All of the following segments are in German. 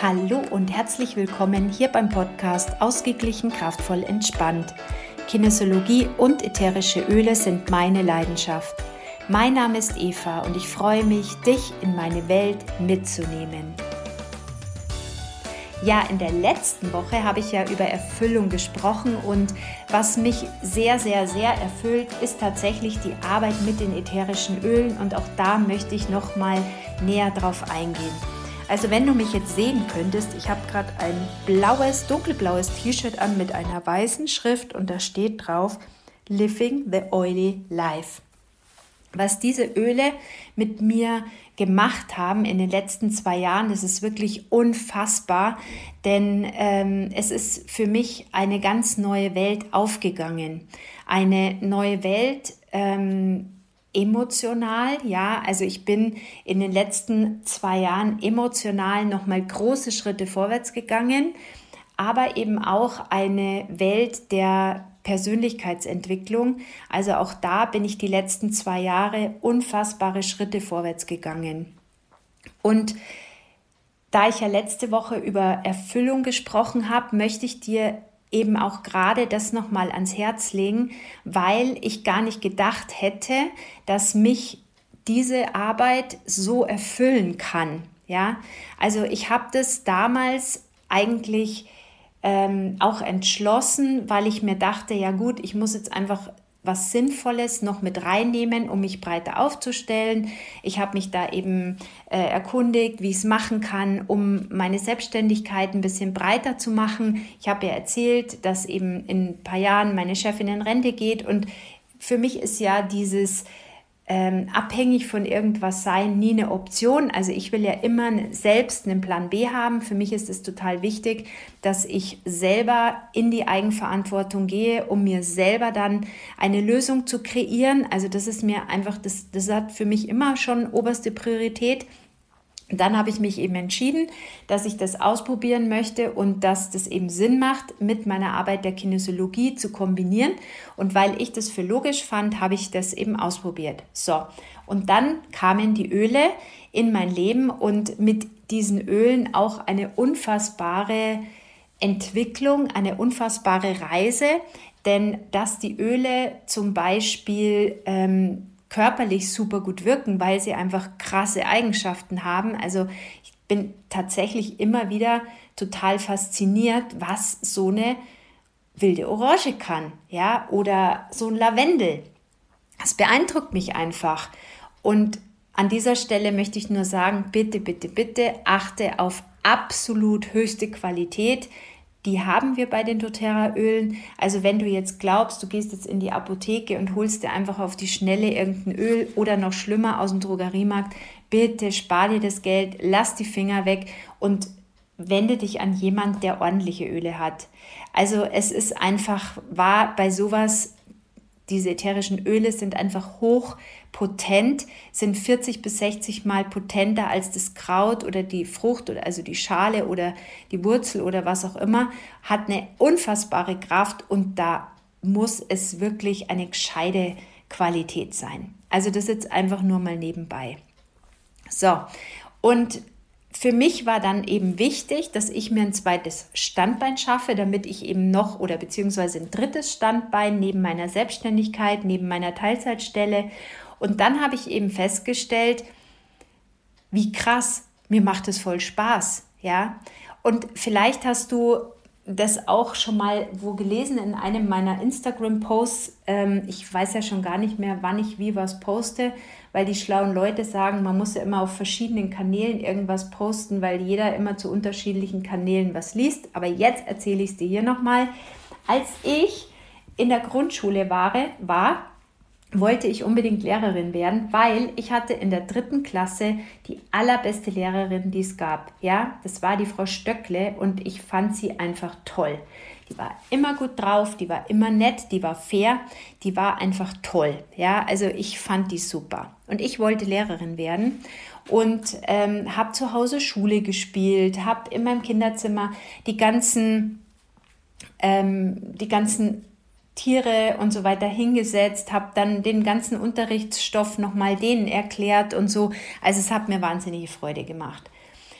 Hallo und herzlich willkommen hier beim Podcast Ausgeglichen, kraftvoll, entspannt. Kinesiologie und ätherische Öle sind meine Leidenschaft. Mein Name ist Eva und ich freue mich, dich in meine Welt mitzunehmen. Ja, in der letzten Woche habe ich ja über Erfüllung gesprochen und was mich sehr, sehr, sehr erfüllt, ist tatsächlich die Arbeit mit den ätherischen Ölen und auch da möchte ich noch mal näher drauf eingehen. Also wenn du mich jetzt sehen könntest, ich habe gerade ein blaues, dunkelblaues T-Shirt an mit einer weißen Schrift und da steht drauf Living the Oily Life. Was diese Öle mit mir gemacht haben in den letzten zwei Jahren, das ist wirklich unfassbar, denn ähm, es ist für mich eine ganz neue Welt aufgegangen. Eine neue Welt, ähm, emotional, ja, also ich bin in den letzten zwei Jahren emotional nochmal große Schritte vorwärts gegangen, aber eben auch eine Welt der Persönlichkeitsentwicklung. Also auch da bin ich die letzten zwei Jahre unfassbare Schritte vorwärts gegangen. Und da ich ja letzte Woche über Erfüllung gesprochen habe, möchte ich dir eben auch gerade das nochmal ans Herz legen, weil ich gar nicht gedacht hätte, dass mich diese Arbeit so erfüllen kann. Ja, also ich habe das damals eigentlich ähm, auch entschlossen, weil ich mir dachte, ja gut, ich muss jetzt einfach was Sinnvolles noch mit reinnehmen, um mich breiter aufzustellen. Ich habe mich da eben äh, erkundigt, wie ich es machen kann, um meine Selbstständigkeit ein bisschen breiter zu machen. Ich habe ja erzählt, dass eben in ein paar Jahren meine Chefin in Rente geht und für mich ist ja dieses ähm, abhängig von irgendwas sein nie eine Option. Also ich will ja immer selbst einen Plan B haben. Für mich ist es total wichtig, dass ich selber in die Eigenverantwortung gehe, um mir selber dann eine Lösung zu kreieren. Also das ist mir einfach, das, das hat für mich immer schon oberste Priorität dann habe ich mich eben entschieden, dass ich das ausprobieren möchte und dass das eben Sinn macht, mit meiner Arbeit der Kinesiologie zu kombinieren. Und weil ich das für logisch fand, habe ich das eben ausprobiert. So, und dann kamen die Öle in mein Leben und mit diesen Ölen auch eine unfassbare Entwicklung, eine unfassbare Reise. Denn dass die Öle zum Beispiel ähm, körperlich super gut wirken, weil sie einfach krasse Eigenschaften haben. Also ich bin tatsächlich immer wieder total fasziniert, was so eine wilde Orange kann, ja, oder so ein Lavendel. Das beeindruckt mich einfach. Und an dieser Stelle möchte ich nur sagen, bitte, bitte, bitte achte auf absolut höchste Qualität die haben wir bei den doTERRA-Ölen. Also wenn du jetzt glaubst, du gehst jetzt in die Apotheke und holst dir einfach auf die Schnelle irgendein Öl oder noch schlimmer aus dem Drogeriemarkt, bitte spar dir das Geld, lass die Finger weg und wende dich an jemand, der ordentliche Öle hat. Also es ist einfach, war bei sowas diese ätherischen Öle sind einfach hochpotent, sind 40 bis 60 Mal potenter als das Kraut oder die Frucht oder also die Schale oder die Wurzel oder was auch immer, hat eine unfassbare Kraft und da muss es wirklich eine gescheite Qualität sein. Also das jetzt einfach nur mal nebenbei. So, und für mich war dann eben wichtig, dass ich mir ein zweites Standbein schaffe, damit ich eben noch oder beziehungsweise ein drittes Standbein neben meiner Selbstständigkeit, neben meiner Teilzeitstelle. Und dann habe ich eben festgestellt, wie krass, mir macht es voll Spaß, ja. Und vielleicht hast du das auch schon mal wo gelesen in einem meiner Instagram-Posts. Ähm, ich weiß ja schon gar nicht mehr, wann ich wie was poste, weil die schlauen Leute sagen, man muss ja immer auf verschiedenen Kanälen irgendwas posten, weil jeder immer zu unterschiedlichen Kanälen was liest. Aber jetzt erzähle ich es dir hier nochmal. Als ich in der Grundschule war, war wollte ich unbedingt Lehrerin werden, weil ich hatte in der dritten Klasse die allerbeste Lehrerin, die es gab. Ja, das war die Frau Stöckle und ich fand sie einfach toll. Die war immer gut drauf, die war immer nett, die war fair, die war einfach toll. Ja, also ich fand die super. Und ich wollte Lehrerin werden und ähm, habe zu Hause Schule gespielt, habe in meinem Kinderzimmer die ganzen ähm, die ganzen Tiere und so weiter hingesetzt, habe dann den ganzen Unterrichtsstoff nochmal denen erklärt und so. Also es hat mir wahnsinnige Freude gemacht.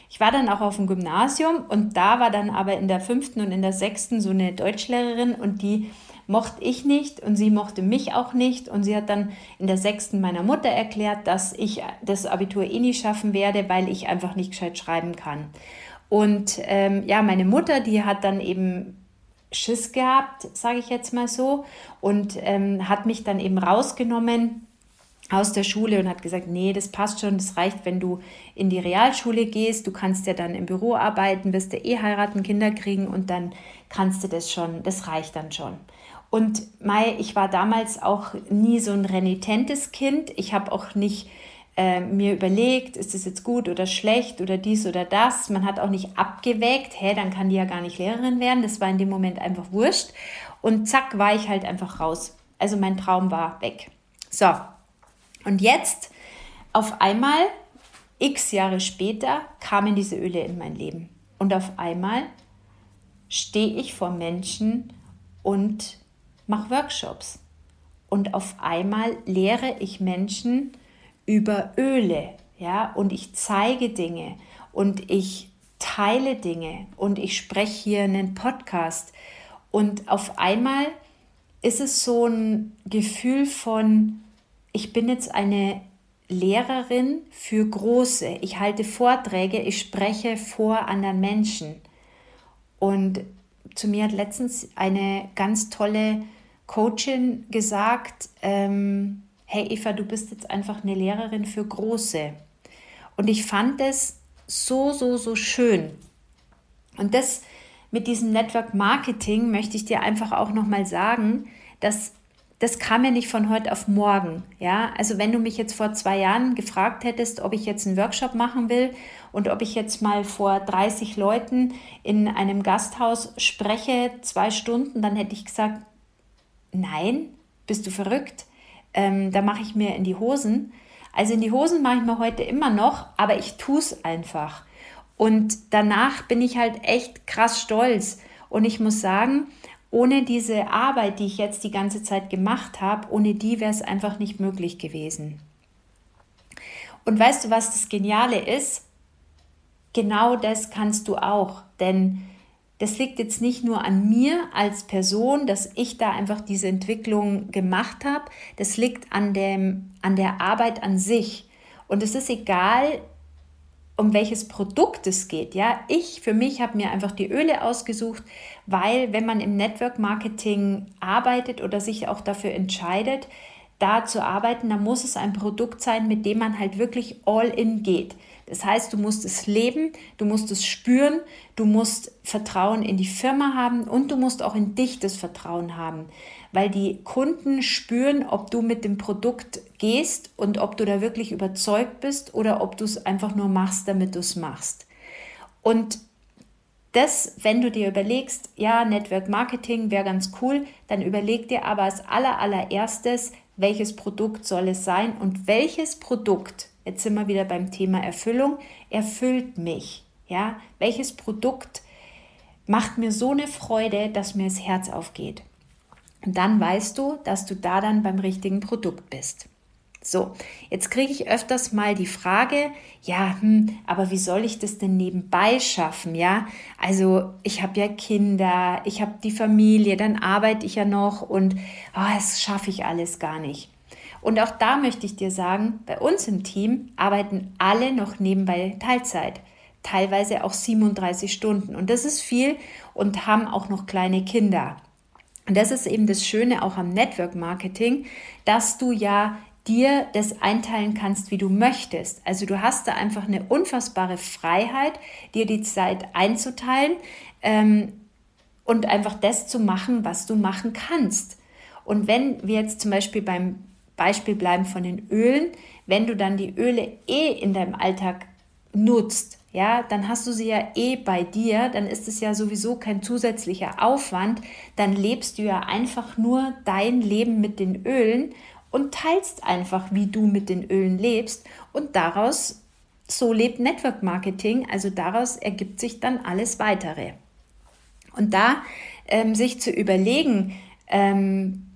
Ich war dann auch auf dem Gymnasium und da war dann aber in der fünften und in der sechsten so eine Deutschlehrerin und die mochte ich nicht und sie mochte mich auch nicht. Und sie hat dann in der sechsten meiner Mutter erklärt, dass ich das Abitur eh nie schaffen werde, weil ich einfach nicht gescheit schreiben kann. Und ähm, ja, meine Mutter, die hat dann eben Schiss gehabt, sage ich jetzt mal so, und ähm, hat mich dann eben rausgenommen aus der Schule und hat gesagt, nee, das passt schon, das reicht, wenn du in die Realschule gehst, du kannst ja dann im Büro arbeiten, wirst du eh heiraten, Kinder kriegen und dann kannst du das schon, das reicht dann schon. Und Mai, ich war damals auch nie so ein renitentes Kind. Ich habe auch nicht äh, mir überlegt, ist das jetzt gut oder schlecht oder dies oder das. Man hat auch nicht abgewägt, hä, dann kann die ja gar nicht Lehrerin werden. Das war in dem Moment einfach wurscht. Und zack, war ich halt einfach raus. Also mein Traum war weg. So, und jetzt auf einmal, x Jahre später, kamen diese Öle in mein Leben. Und auf einmal stehe ich vor Menschen und mache Workshops. Und auf einmal lehre ich Menschen über Öle, ja, und ich zeige Dinge und ich teile Dinge und ich spreche hier einen Podcast. Und auf einmal ist es so ein Gefühl von, ich bin jetzt eine Lehrerin für Große. Ich halte Vorträge, ich spreche vor anderen Menschen. Und zu mir hat letztens eine ganz tolle Coachin gesagt, ähm, hey Eva, du bist jetzt einfach eine Lehrerin für Große. Und ich fand es so, so, so schön. Und das mit diesem Network Marketing möchte ich dir einfach auch nochmal sagen, dass das kam ja nicht von heute auf morgen. Ja, also wenn du mich jetzt vor zwei Jahren gefragt hättest, ob ich jetzt einen Workshop machen will und ob ich jetzt mal vor 30 Leuten in einem Gasthaus spreche, zwei Stunden, dann hätte ich gesagt, nein, bist du verrückt? Ähm, da mache ich mir in die Hosen. Also in die Hosen mache ich mir heute immer noch, aber ich tue es einfach. Und danach bin ich halt echt krass stolz. Und ich muss sagen, ohne diese Arbeit, die ich jetzt die ganze Zeit gemacht habe, ohne die wäre es einfach nicht möglich gewesen. Und weißt du, was das Geniale ist? Genau das kannst du auch. Denn das liegt jetzt nicht nur an mir als Person, dass ich da einfach diese Entwicklung gemacht habe. Das liegt an, dem, an der Arbeit an sich. Und es ist egal, um welches Produkt es geht. Ja, ich für mich habe mir einfach die Öle ausgesucht, weil wenn man im Network Marketing arbeitet oder sich auch dafür entscheidet, da zu arbeiten, dann muss es ein Produkt sein, mit dem man halt wirklich all in geht. Das heißt, du musst es leben, du musst es spüren, du musst Vertrauen in die Firma haben und du musst auch in dich das Vertrauen haben, weil die Kunden spüren, ob du mit dem Produkt gehst und ob du da wirklich überzeugt bist oder ob du es einfach nur machst, damit du es machst. Und das, wenn du dir überlegst, ja, Network Marketing wäre ganz cool, dann überleg dir aber als aller, allererstes, welches Produkt soll es sein und welches Produkt jetzt sind wir wieder beim Thema Erfüllung, erfüllt mich. Ja, welches Produkt macht mir so eine Freude, dass mir das Herz aufgeht? Und dann weißt du, dass du da dann beim richtigen Produkt bist. So, jetzt kriege ich öfters mal die Frage, ja, hm, aber wie soll ich das denn nebenbei schaffen? Ja, also ich habe ja Kinder, ich habe die Familie, dann arbeite ich ja noch und oh, das schaffe ich alles gar nicht. Und auch da möchte ich dir sagen, bei uns im Team arbeiten alle noch nebenbei Teilzeit, teilweise auch 37 Stunden. Und das ist viel und haben auch noch kleine Kinder. Und das ist eben das Schöne auch am Network Marketing, dass du ja dir das einteilen kannst, wie du möchtest. Also du hast da einfach eine unfassbare Freiheit, dir die Zeit einzuteilen ähm, und einfach das zu machen, was du machen kannst. Und wenn wir jetzt zum Beispiel beim Beispiel bleiben von den Ölen, wenn du dann die Öle eh in deinem Alltag nutzt, ja, dann hast du sie ja eh bei dir, dann ist es ja sowieso kein zusätzlicher Aufwand, dann lebst du ja einfach nur dein Leben mit den Ölen und teilst einfach, wie du mit den Ölen lebst. Und daraus so lebt Network Marketing, also daraus ergibt sich dann alles weitere. Und da ähm, sich zu überlegen, ähm,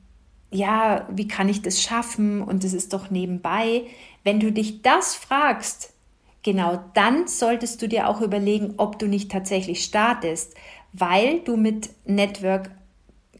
ja, wie kann ich das schaffen und es ist doch nebenbei. Wenn du dich das fragst, genau dann solltest du dir auch überlegen, ob du nicht tatsächlich startest, weil du mit Network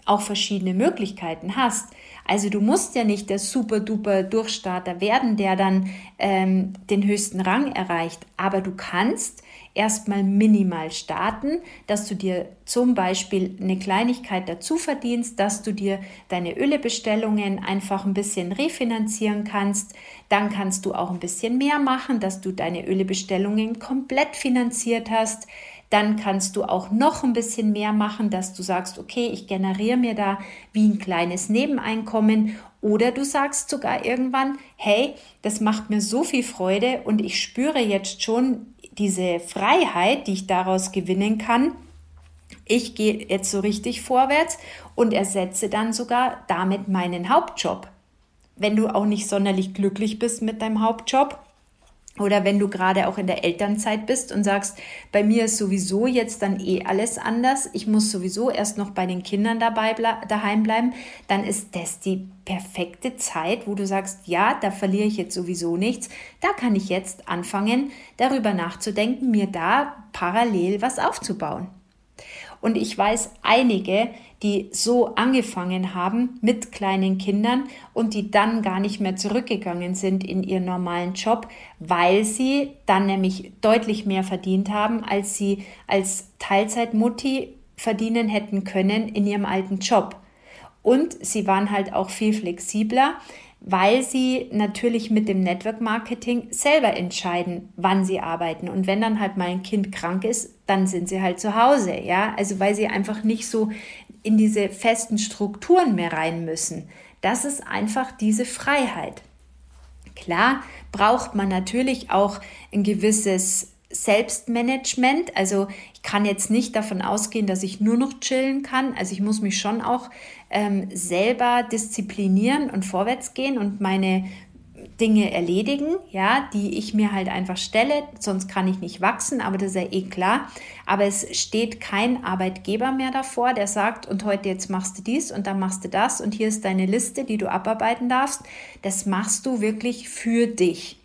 auch verschiedene Möglichkeiten hast. Also du musst ja nicht der super duper Durchstarter werden, der dann ähm, den höchsten Rang erreicht, aber du kannst erstmal minimal starten, dass du dir zum Beispiel eine Kleinigkeit dazu verdienst, dass du dir deine Ölebestellungen einfach ein bisschen refinanzieren kannst. Dann kannst du auch ein bisschen mehr machen, dass du deine Ölebestellungen komplett finanziert hast. Dann kannst du auch noch ein bisschen mehr machen, dass du sagst, okay, ich generiere mir da wie ein kleines Nebeneinkommen oder du sagst sogar irgendwann, hey, das macht mir so viel Freude und ich spüre jetzt schon diese Freiheit, die ich daraus gewinnen kann. Ich gehe jetzt so richtig vorwärts und ersetze dann sogar damit meinen Hauptjob. Wenn du auch nicht sonderlich glücklich bist mit deinem Hauptjob, oder wenn du gerade auch in der Elternzeit bist und sagst, bei mir ist sowieso jetzt dann eh alles anders, ich muss sowieso erst noch bei den Kindern dabei daheim bleiben, dann ist das die perfekte Zeit, wo du sagst, ja, da verliere ich jetzt sowieso nichts. Da kann ich jetzt anfangen, darüber nachzudenken, mir da parallel was aufzubauen. Und ich weiß einige, die so angefangen haben mit kleinen Kindern und die dann gar nicht mehr zurückgegangen sind in ihren normalen Job, weil sie dann nämlich deutlich mehr verdient haben, als sie als Teilzeitmutti verdienen hätten können in ihrem alten Job. Und sie waren halt auch viel flexibler weil sie natürlich mit dem Network Marketing selber entscheiden, wann sie arbeiten. Und wenn dann halt mal ein Kind krank ist, dann sind sie halt zu Hause, ja. Also weil sie einfach nicht so in diese festen Strukturen mehr rein müssen. Das ist einfach diese Freiheit. Klar braucht man natürlich auch ein gewisses Selbstmanagement. Also ich kann jetzt nicht davon ausgehen, dass ich nur noch chillen kann. Also ich muss mich schon auch ähm, selber disziplinieren und vorwärts gehen und meine Dinge erledigen, ja, die ich mir halt einfach stelle, sonst kann ich nicht wachsen, aber das ist ja eh klar. Aber es steht kein Arbeitgeber mehr davor, der sagt, und heute jetzt machst du dies und dann machst du das und hier ist deine Liste, die du abarbeiten darfst. Das machst du wirklich für dich.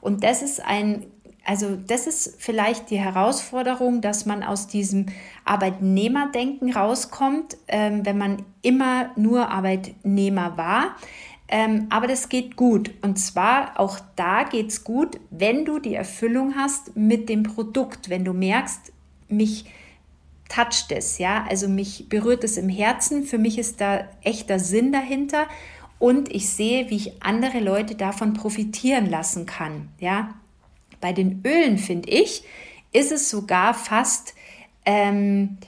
Und das ist ein also das ist vielleicht die Herausforderung, dass man aus diesem Arbeitnehmerdenken rauskommt, ähm, wenn man immer nur Arbeitnehmer war. Ähm, aber das geht gut. Und zwar auch da geht es gut, wenn du die Erfüllung hast mit dem Produkt, wenn du merkst, mich toucht es, ja, also mich berührt es im Herzen, für mich ist da echter Sinn dahinter und ich sehe, wie ich andere Leute davon profitieren lassen kann, ja. Bei den Ölen, finde ich, ist es sogar fast, ähm,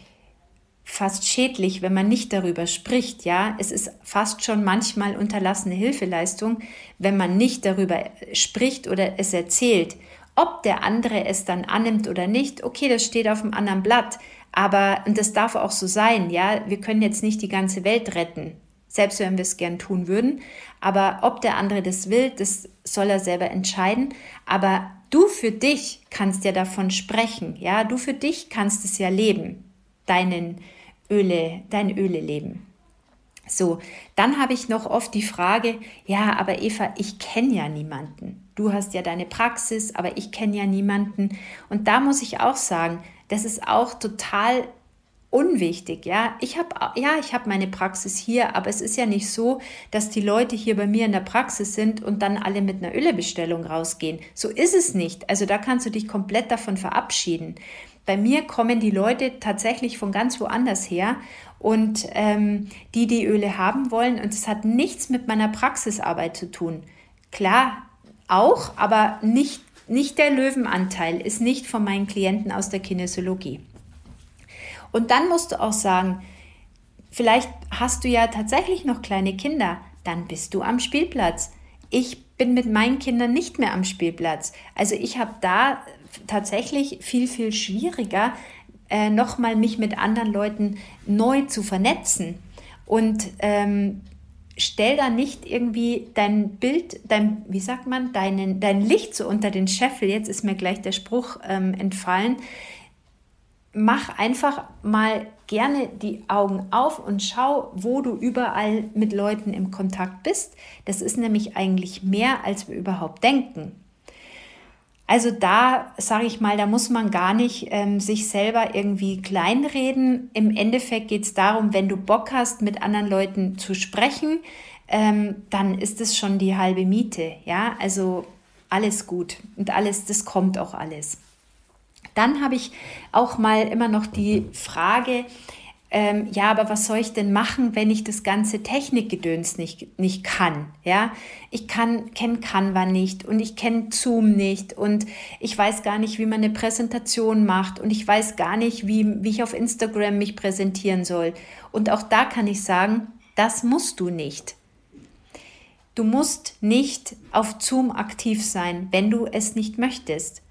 fast schädlich, wenn man nicht darüber spricht. Ja, es ist fast schon manchmal unterlassene Hilfeleistung, wenn man nicht darüber spricht oder es erzählt. Ob der andere es dann annimmt oder nicht, okay, das steht auf dem anderen Blatt. Aber, und das darf auch so sein, ja, wir können jetzt nicht die ganze Welt retten, selbst wenn wir es gern tun würden. Aber ob der andere das will, das soll er selber entscheiden. Aber Du für dich kannst ja davon sprechen, ja, du für dich kannst es ja leben, deinen Öle, dein Öle leben. So, dann habe ich noch oft die Frage, ja, aber Eva, ich kenne ja niemanden. Du hast ja deine Praxis, aber ich kenne ja niemanden. Und da muss ich auch sagen, das ist auch total unwichtig, ja. Ich habe ja, ich habe meine Praxis hier, aber es ist ja nicht so, dass die Leute hier bei mir in der Praxis sind und dann alle mit einer Ölebestellung rausgehen. So ist es nicht. Also da kannst du dich komplett davon verabschieden. Bei mir kommen die Leute tatsächlich von ganz woanders her und ähm, die die Öle haben wollen und es hat nichts mit meiner Praxisarbeit zu tun. Klar, auch, aber nicht, nicht der Löwenanteil ist nicht von meinen Klienten aus der Kinesiologie. Und dann musst du auch sagen, vielleicht hast du ja tatsächlich noch kleine Kinder, dann bist du am Spielplatz. Ich bin mit meinen Kindern nicht mehr am Spielplatz. Also ich habe da tatsächlich viel, viel schwieriger, äh, nochmal mich mit anderen Leuten neu zu vernetzen. Und ähm, stell da nicht irgendwie dein Bild, dein, wie sagt man, deinen, dein Licht so unter den Scheffel. Jetzt ist mir gleich der Spruch ähm, entfallen mach einfach mal gerne die Augen auf und schau, wo du überall mit Leuten im Kontakt bist. Das ist nämlich eigentlich mehr, als wir überhaupt denken. Also da sage ich mal, da muss man gar nicht ähm, sich selber irgendwie kleinreden. Im Endeffekt geht es darum, wenn du Bock hast, mit anderen Leuten zu sprechen, ähm, dann ist es schon die halbe Miete. Ja, also alles gut und alles, das kommt auch alles. Dann habe ich auch mal immer noch die Frage, ähm, ja, aber was soll ich denn machen, wenn ich das ganze Technikgedöns nicht, nicht kann? Ja, ich kann, kenne Canva nicht und ich kenne Zoom nicht und ich weiß gar nicht, wie man eine Präsentation macht und ich weiß gar nicht, wie, wie ich auf Instagram mich präsentieren soll. Und auch da kann ich sagen, das musst du nicht. Du musst nicht auf Zoom aktiv sein, wenn du es nicht möchtest.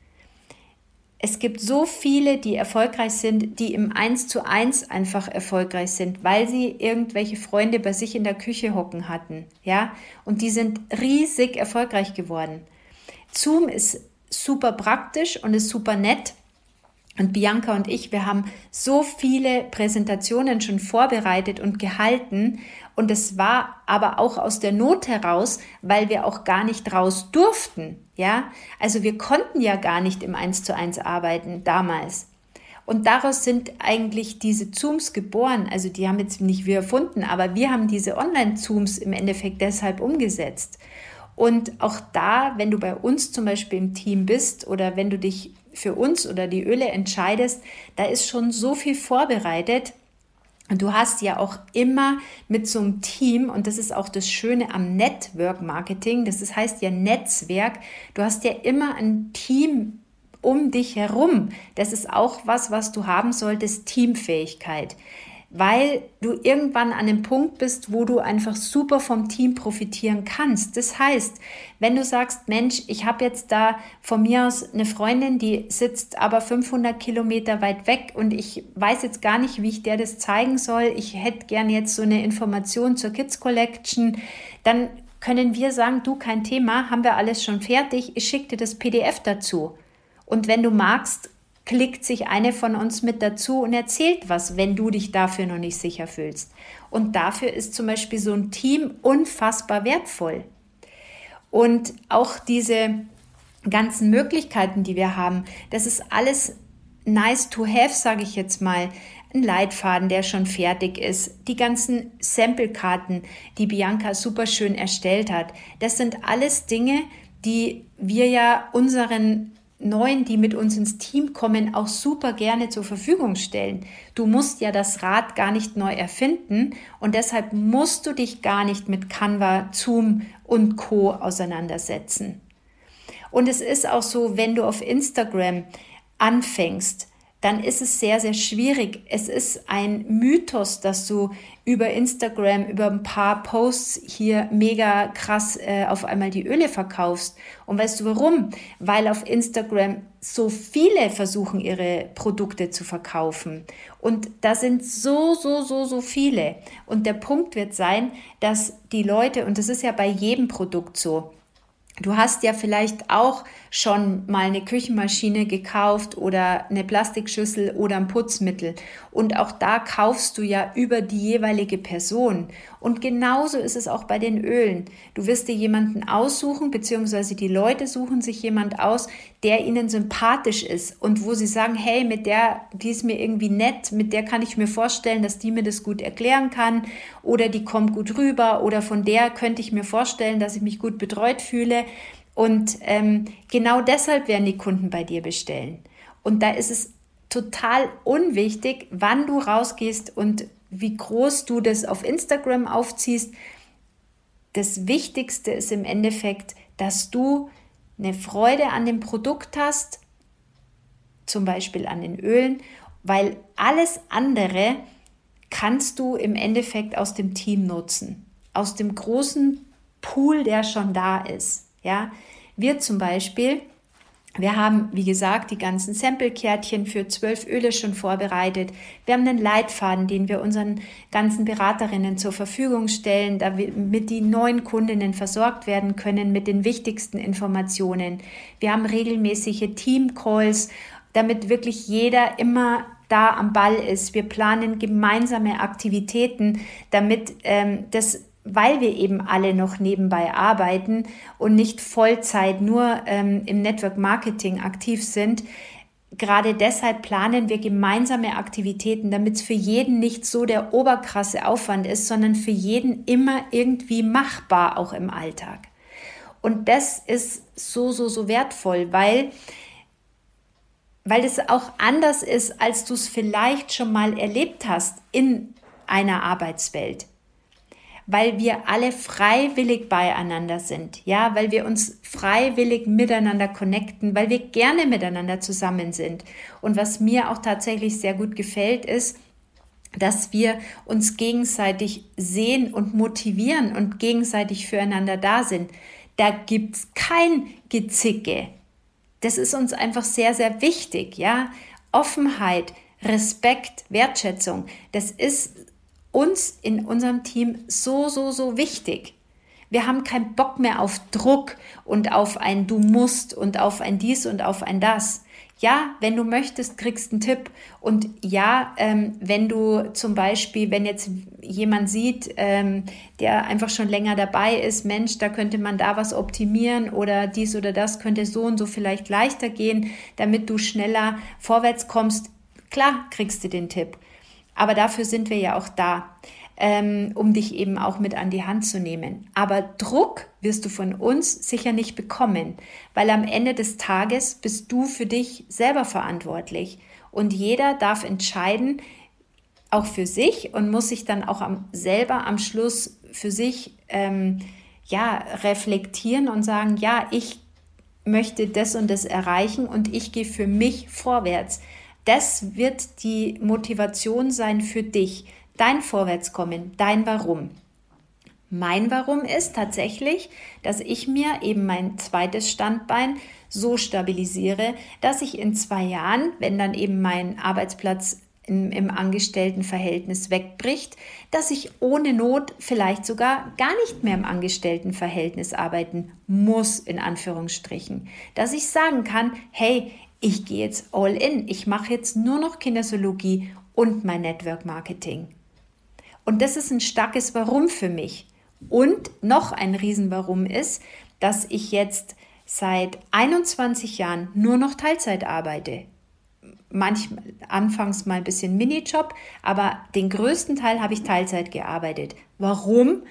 Es gibt so viele, die erfolgreich sind, die im Eins zu eins einfach erfolgreich sind, weil sie irgendwelche Freunde bei sich in der Küche hocken hatten, ja, und die sind riesig erfolgreich geworden. Zoom ist super praktisch und ist super nett. Und Bianca und ich, wir haben so viele Präsentationen schon vorbereitet und gehalten. Und es war aber auch aus der Not heraus, weil wir auch gar nicht raus durften. Ja, also wir konnten ja gar nicht im 1 zu 1 arbeiten damals. Und daraus sind eigentlich diese Zooms geboren. Also die haben jetzt nicht wir erfunden, aber wir haben diese Online-Zooms im Endeffekt deshalb umgesetzt. Und auch da, wenn du bei uns zum Beispiel im Team bist oder wenn du dich für uns oder die Öle entscheidest, da ist schon so viel vorbereitet, du hast ja auch immer mit so einem Team, und das ist auch das Schöne am Network Marketing, das heißt ja Netzwerk, du hast ja immer ein Team um dich herum. Das ist auch was, was du haben solltest, Teamfähigkeit weil du irgendwann an dem Punkt bist, wo du einfach super vom Team profitieren kannst. Das heißt, wenn du sagst, Mensch, ich habe jetzt da von mir aus eine Freundin, die sitzt aber 500 Kilometer weit weg und ich weiß jetzt gar nicht, wie ich der das zeigen soll. Ich hätte gern jetzt so eine Information zur Kids Collection. Dann können wir sagen, du, kein Thema, haben wir alles schon fertig. Ich schicke dir das PDF dazu. Und wenn du magst, klickt sich eine von uns mit dazu und erzählt was, wenn du dich dafür noch nicht sicher fühlst. Und dafür ist zum Beispiel so ein Team unfassbar wertvoll. Und auch diese ganzen Möglichkeiten, die wir haben, das ist alles nice to have, sage ich jetzt mal. Ein Leitfaden, der schon fertig ist, die ganzen Samplekarten, die Bianca super schön erstellt hat. Das sind alles Dinge, die wir ja unseren Neuen, die mit uns ins Team kommen, auch super gerne zur Verfügung stellen. Du musst ja das Rad gar nicht neu erfinden und deshalb musst du dich gar nicht mit Canva, Zoom und Co auseinandersetzen. Und es ist auch so, wenn du auf Instagram anfängst, dann ist es sehr, sehr schwierig. Es ist ein Mythos, dass du über Instagram, über ein paar Posts hier mega krass äh, auf einmal die Öle verkaufst. Und weißt du warum? Weil auf Instagram so viele versuchen, ihre Produkte zu verkaufen. Und da sind so, so, so, so viele. Und der Punkt wird sein, dass die Leute, und das ist ja bei jedem Produkt so, Du hast ja vielleicht auch schon mal eine Küchenmaschine gekauft oder eine Plastikschüssel oder ein Putzmittel. Und auch da kaufst du ja über die jeweilige Person. Und genauso ist es auch bei den Ölen. Du wirst dir jemanden aussuchen, beziehungsweise die Leute suchen sich jemand aus, der ihnen sympathisch ist und wo sie sagen, hey, mit der, die ist mir irgendwie nett, mit der kann ich mir vorstellen, dass die mir das gut erklären kann oder die kommt gut rüber oder von der könnte ich mir vorstellen, dass ich mich gut betreut fühle. Und ähm, genau deshalb werden die Kunden bei dir bestellen. Und da ist es total unwichtig, wann du rausgehst und wie groß du das auf Instagram aufziehst. Das Wichtigste ist im Endeffekt, dass du eine Freude an dem Produkt hast, zum Beispiel an den Ölen, weil alles andere kannst du im Endeffekt aus dem Team nutzen, aus dem großen Pool, der schon da ist. Ja, wir zum Beispiel wir haben, wie gesagt, die ganzen Sample-Kärtchen für zwölf Öle schon vorbereitet. Wir haben einen Leitfaden, den wir unseren ganzen Beraterinnen zur Verfügung stellen, damit die neuen Kundinnen versorgt werden können mit den wichtigsten Informationen. Wir haben regelmäßige Team-Calls, damit wirklich jeder immer da am Ball ist. Wir planen gemeinsame Aktivitäten, damit ähm, das weil wir eben alle noch nebenbei arbeiten und nicht Vollzeit nur ähm, im Network Marketing aktiv sind, gerade deshalb planen wir gemeinsame Aktivitäten, damit es für jeden nicht so der oberkrasse Aufwand ist, sondern für jeden immer irgendwie machbar, auch im Alltag. Und das ist so, so, so wertvoll, weil, weil es auch anders ist, als du es vielleicht schon mal erlebt hast in einer Arbeitswelt weil wir alle freiwillig beieinander sind, ja, weil wir uns freiwillig miteinander connecten, weil wir gerne miteinander zusammen sind. Und was mir auch tatsächlich sehr gut gefällt, ist, dass wir uns gegenseitig sehen und motivieren und gegenseitig füreinander da sind. Da gibt's kein Gezicke. Das ist uns einfach sehr, sehr wichtig, ja. Offenheit, Respekt, Wertschätzung, das ist uns in unserem Team so, so, so wichtig. Wir haben keinen Bock mehr auf Druck und auf ein Du musst und auf ein dies und auf ein das. Ja, wenn du möchtest, kriegst einen Tipp. Und ja, ähm, wenn du zum Beispiel, wenn jetzt jemand sieht, ähm, der einfach schon länger dabei ist, Mensch, da könnte man da was optimieren oder dies oder das könnte so und so vielleicht leichter gehen, damit du schneller vorwärts kommst, klar kriegst du den Tipp. Aber dafür sind wir ja auch da, ähm, um dich eben auch mit an die Hand zu nehmen. Aber Druck wirst du von uns sicher nicht bekommen, weil am Ende des Tages bist du für dich selber verantwortlich. Und jeder darf entscheiden, auch für sich und muss sich dann auch am, selber am Schluss für sich ähm, ja, reflektieren und sagen, ja, ich möchte das und das erreichen und ich gehe für mich vorwärts. Das wird die Motivation sein für dich, dein Vorwärtskommen, dein Warum. Mein Warum ist tatsächlich, dass ich mir eben mein zweites Standbein so stabilisiere, dass ich in zwei Jahren, wenn dann eben mein Arbeitsplatz im, im Angestelltenverhältnis wegbricht, dass ich ohne Not vielleicht sogar gar nicht mehr im Angestelltenverhältnis arbeiten muss, in Anführungsstrichen. Dass ich sagen kann, hey, ich gehe jetzt all in. Ich mache jetzt nur noch Kinesiologie und mein Network Marketing. Und das ist ein starkes Warum für mich. Und noch ein Riesenwarum ist, dass ich jetzt seit 21 Jahren nur noch Teilzeit arbeite. Manchmal anfangs mal ein bisschen Minijob, aber den größten Teil habe ich Teilzeit gearbeitet. Warum?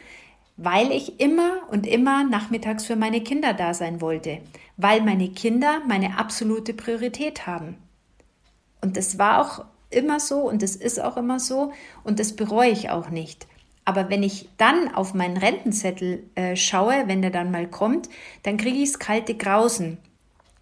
Weil ich immer und immer nachmittags für meine Kinder da sein wollte weil meine Kinder meine absolute Priorität haben. Und das war auch immer so und das ist auch immer so und das bereue ich auch nicht. Aber wenn ich dann auf meinen Rentenzettel äh, schaue, wenn der dann mal kommt, dann kriege ich es kalte Grausen.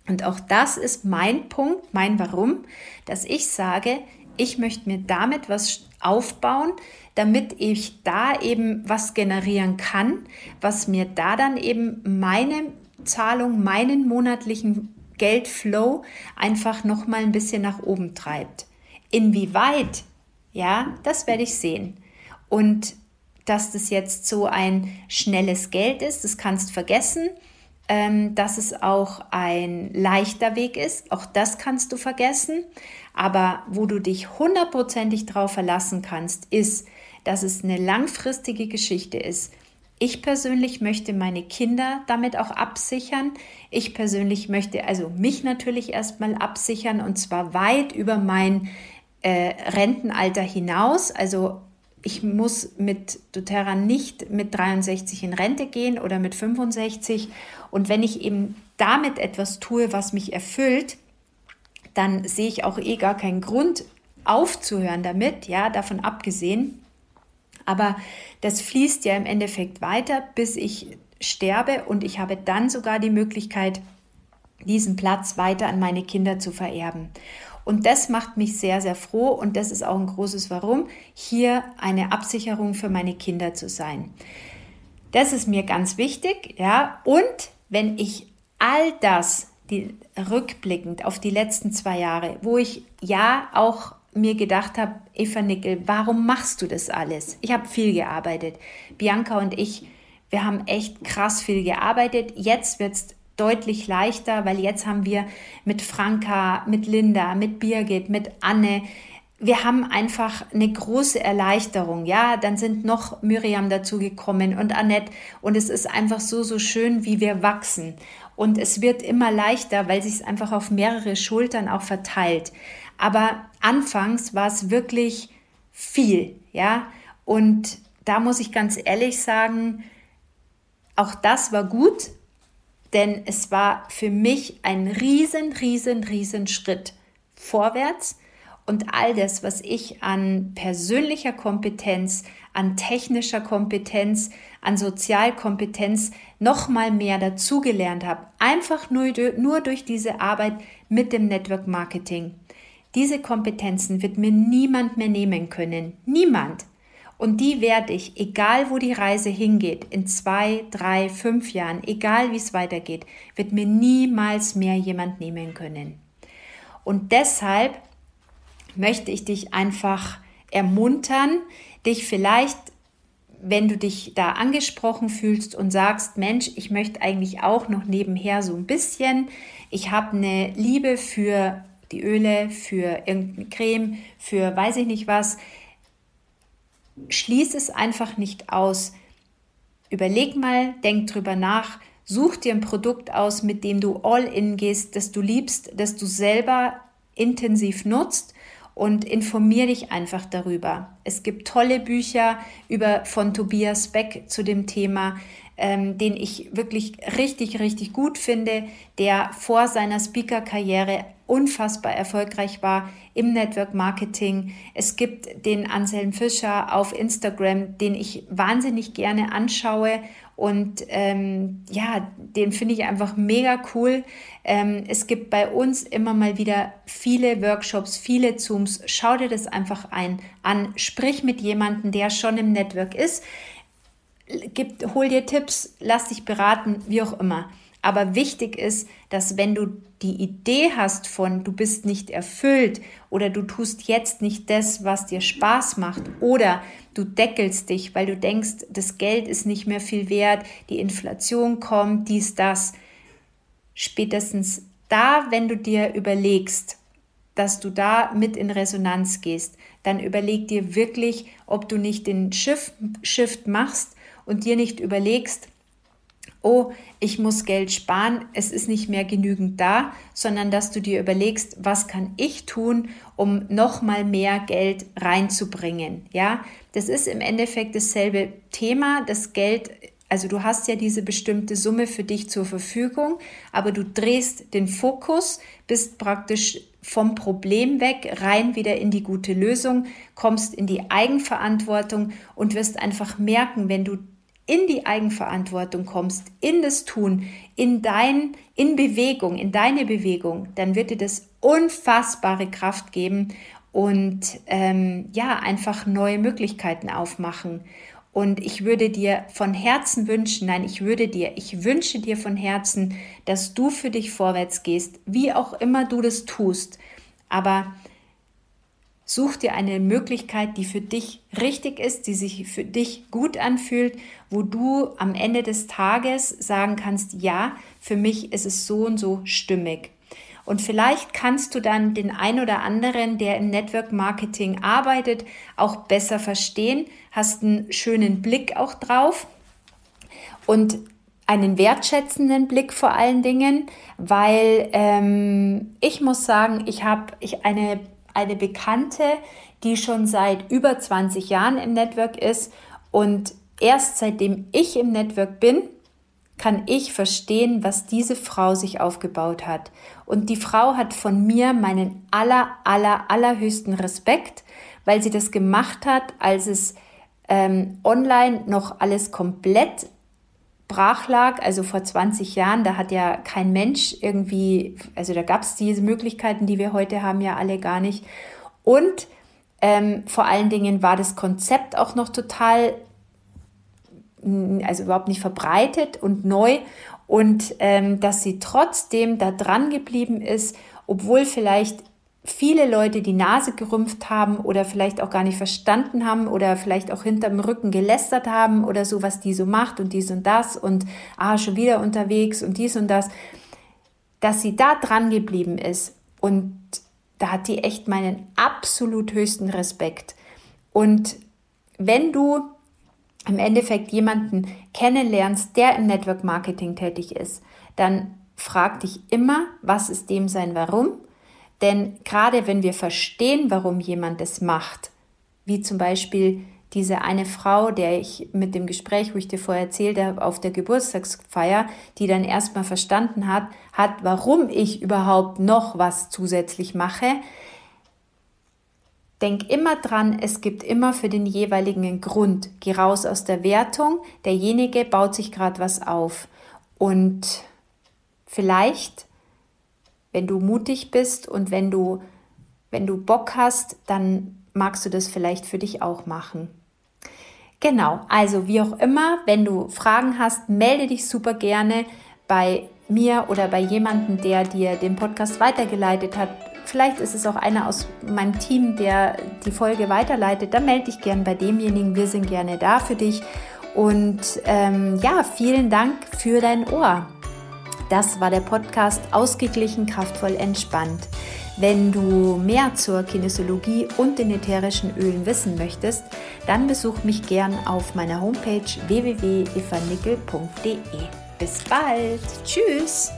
Und auch das ist mein Punkt, mein Warum, dass ich sage, ich möchte mir damit was aufbauen, damit ich da eben was generieren kann, was mir da dann eben meine Zahlung meinen monatlichen Geldflow einfach noch mal ein bisschen nach oben treibt. Inwieweit? Ja, das werde ich sehen. Und dass das jetzt so ein schnelles Geld ist, das kannst vergessen. Ähm, dass es auch ein leichter Weg ist, auch das kannst du vergessen. Aber wo du dich hundertprozentig drauf verlassen kannst, ist, dass es eine langfristige Geschichte ist. Ich persönlich möchte meine Kinder damit auch absichern. Ich persönlich möchte also mich natürlich erstmal absichern und zwar weit über mein äh, Rentenalter hinaus. Also ich muss mit doTERRA nicht mit 63 in Rente gehen oder mit 65. Und wenn ich eben damit etwas tue, was mich erfüllt, dann sehe ich auch eh gar keinen Grund aufzuhören damit, ja, davon abgesehen. Aber das fließt ja im Endeffekt weiter, bis ich sterbe und ich habe dann sogar die Möglichkeit, diesen Platz weiter an meine Kinder zu vererben. Und das macht mich sehr, sehr froh und das ist auch ein großes Warum, hier eine Absicherung für meine Kinder zu sein. Das ist mir ganz wichtig, ja. Und wenn ich all das, die, rückblickend auf die letzten zwei Jahre, wo ich ja auch mir gedacht habe, Eva Nickel, warum machst du das alles? Ich habe viel gearbeitet. Bianca und ich, wir haben echt krass viel gearbeitet. Jetzt wird es deutlich leichter, weil jetzt haben wir mit Franka, mit Linda, mit Birgit, mit Anne wir haben einfach eine große Erleichterung. Ja, dann sind noch Miriam dazugekommen und Annette und es ist einfach so, so schön, wie wir wachsen. Und es wird immer leichter, weil sich es einfach auf mehrere Schultern auch verteilt. Aber anfangs war es wirklich viel, ja. Und da muss ich ganz ehrlich sagen, auch das war gut, denn es war für mich ein riesen, riesen, riesen Schritt vorwärts und all das, was ich an persönlicher Kompetenz, an technischer Kompetenz, an Sozialkompetenz noch mal mehr dazugelernt habe, einfach nur, nur durch diese Arbeit mit dem Network Marketing. Diese Kompetenzen wird mir niemand mehr nehmen können. Niemand. Und die werde ich, egal wo die Reise hingeht, in zwei, drei, fünf Jahren, egal wie es weitergeht, wird mir niemals mehr jemand nehmen können. Und deshalb möchte ich dich einfach ermuntern, dich vielleicht, wenn du dich da angesprochen fühlst und sagst, Mensch, ich möchte eigentlich auch noch nebenher so ein bisschen, ich habe eine Liebe für die Öle, für irgendeine Creme, für weiß ich nicht was, schließ es einfach nicht aus. Überleg mal, denk drüber nach, such dir ein Produkt aus, mit dem du all in gehst, das du liebst, das du selber intensiv nutzt und informier dich einfach darüber. Es gibt tolle Bücher über, von Tobias Beck zu dem Thema, ähm, den ich wirklich richtig, richtig gut finde, der vor seiner Speaker-Karriere unfassbar erfolgreich war im Network Marketing. Es gibt den Anselm Fischer auf Instagram, den ich wahnsinnig gerne anschaue und ähm, ja, den finde ich einfach mega cool. Ähm, es gibt bei uns immer mal wieder viele Workshops, viele Zooms. Schau dir das einfach ein, an. Sprich mit jemandem, der schon im Network ist. Gib, hol dir Tipps, lass dich beraten, wie auch immer. Aber wichtig ist, dass wenn du die Idee hast von, du bist nicht erfüllt oder du tust jetzt nicht das, was dir Spaß macht oder du deckelst dich, weil du denkst, das Geld ist nicht mehr viel wert, die Inflation kommt, dies, das. Spätestens da, wenn du dir überlegst, dass du da mit in Resonanz gehst, dann überleg dir wirklich, ob du nicht den Shift, Shift machst und dir nicht überlegst, oh, ich muss Geld sparen, es ist nicht mehr genügend da, sondern dass du dir überlegst, was kann ich tun, um noch mal mehr Geld reinzubringen, ja? Das ist im Endeffekt dasselbe Thema, das Geld also du hast ja diese bestimmte Summe für dich zur Verfügung, aber du drehst den Fokus, bist praktisch vom Problem weg, rein wieder in die gute Lösung, kommst in die Eigenverantwortung und wirst einfach merken, wenn du in die Eigenverantwortung kommst, in das Tun, in dein, in Bewegung, in deine Bewegung, dann wird dir das unfassbare Kraft geben und ähm, ja, einfach neue Möglichkeiten aufmachen. Und ich würde dir von Herzen wünschen, nein, ich würde dir, ich wünsche dir von Herzen, dass du für dich vorwärts gehst, wie auch immer du das tust. Aber Such dir eine Möglichkeit, die für dich richtig ist, die sich für dich gut anfühlt, wo du am Ende des Tages sagen kannst, ja, für mich ist es so und so stimmig. Und vielleicht kannst du dann den ein oder anderen, der im Network Marketing arbeitet, auch besser verstehen, hast einen schönen Blick auch drauf und einen wertschätzenden Blick vor allen Dingen, weil ähm, ich muss sagen, ich habe ich eine eine Bekannte, die schon seit über 20 Jahren im Network ist und erst seitdem ich im Network bin, kann ich verstehen, was diese Frau sich aufgebaut hat. Und die Frau hat von mir meinen aller, aller, allerhöchsten Respekt, weil sie das gemacht hat, als es ähm, online noch alles komplett brach lag, also vor 20 Jahren, da hat ja kein Mensch irgendwie, also da gab es diese Möglichkeiten, die wir heute haben, ja alle gar nicht. Und ähm, vor allen Dingen war das Konzept auch noch total, also überhaupt nicht verbreitet und neu. Und ähm, dass sie trotzdem da dran geblieben ist, obwohl vielleicht viele Leute die Nase gerümpft haben oder vielleicht auch gar nicht verstanden haben oder vielleicht auch hinterm Rücken gelästert haben oder so, was die so macht und dies und das und ah, schon wieder unterwegs und dies und das, dass sie da dran geblieben ist und da hat die echt meinen absolut höchsten Respekt. Und wenn du im Endeffekt jemanden kennenlernst, der im Network Marketing tätig ist, dann frag dich immer, was ist dem sein Warum? Denn gerade wenn wir verstehen, warum jemand es macht, wie zum Beispiel diese eine Frau, der ich mit dem Gespräch, wo ich dir vorher erzählt habe, auf der Geburtstagsfeier, die dann erstmal verstanden hat, hat, warum ich überhaupt noch was zusätzlich mache. Denk immer dran, es gibt immer für den jeweiligen einen Grund. Geh raus aus der Wertung, derjenige baut sich gerade was auf. Und vielleicht, wenn du mutig bist und wenn du, wenn du Bock hast, dann magst du das vielleicht für dich auch machen. Genau, also wie auch immer, wenn du Fragen hast, melde dich super gerne bei mir oder bei jemandem, der dir den Podcast weitergeleitet hat. Vielleicht ist es auch einer aus meinem Team, der die Folge weiterleitet. Dann melde dich gerne bei demjenigen. Wir sind gerne da für dich. Und ähm, ja, vielen Dank für dein Ohr. Das war der Podcast Ausgeglichen, kraftvoll, entspannt. Wenn du mehr zur Kinesiologie und den ätherischen Ölen wissen möchtest, dann besuch mich gern auf meiner Homepage www.evanickel.de. Bis bald. Tschüss.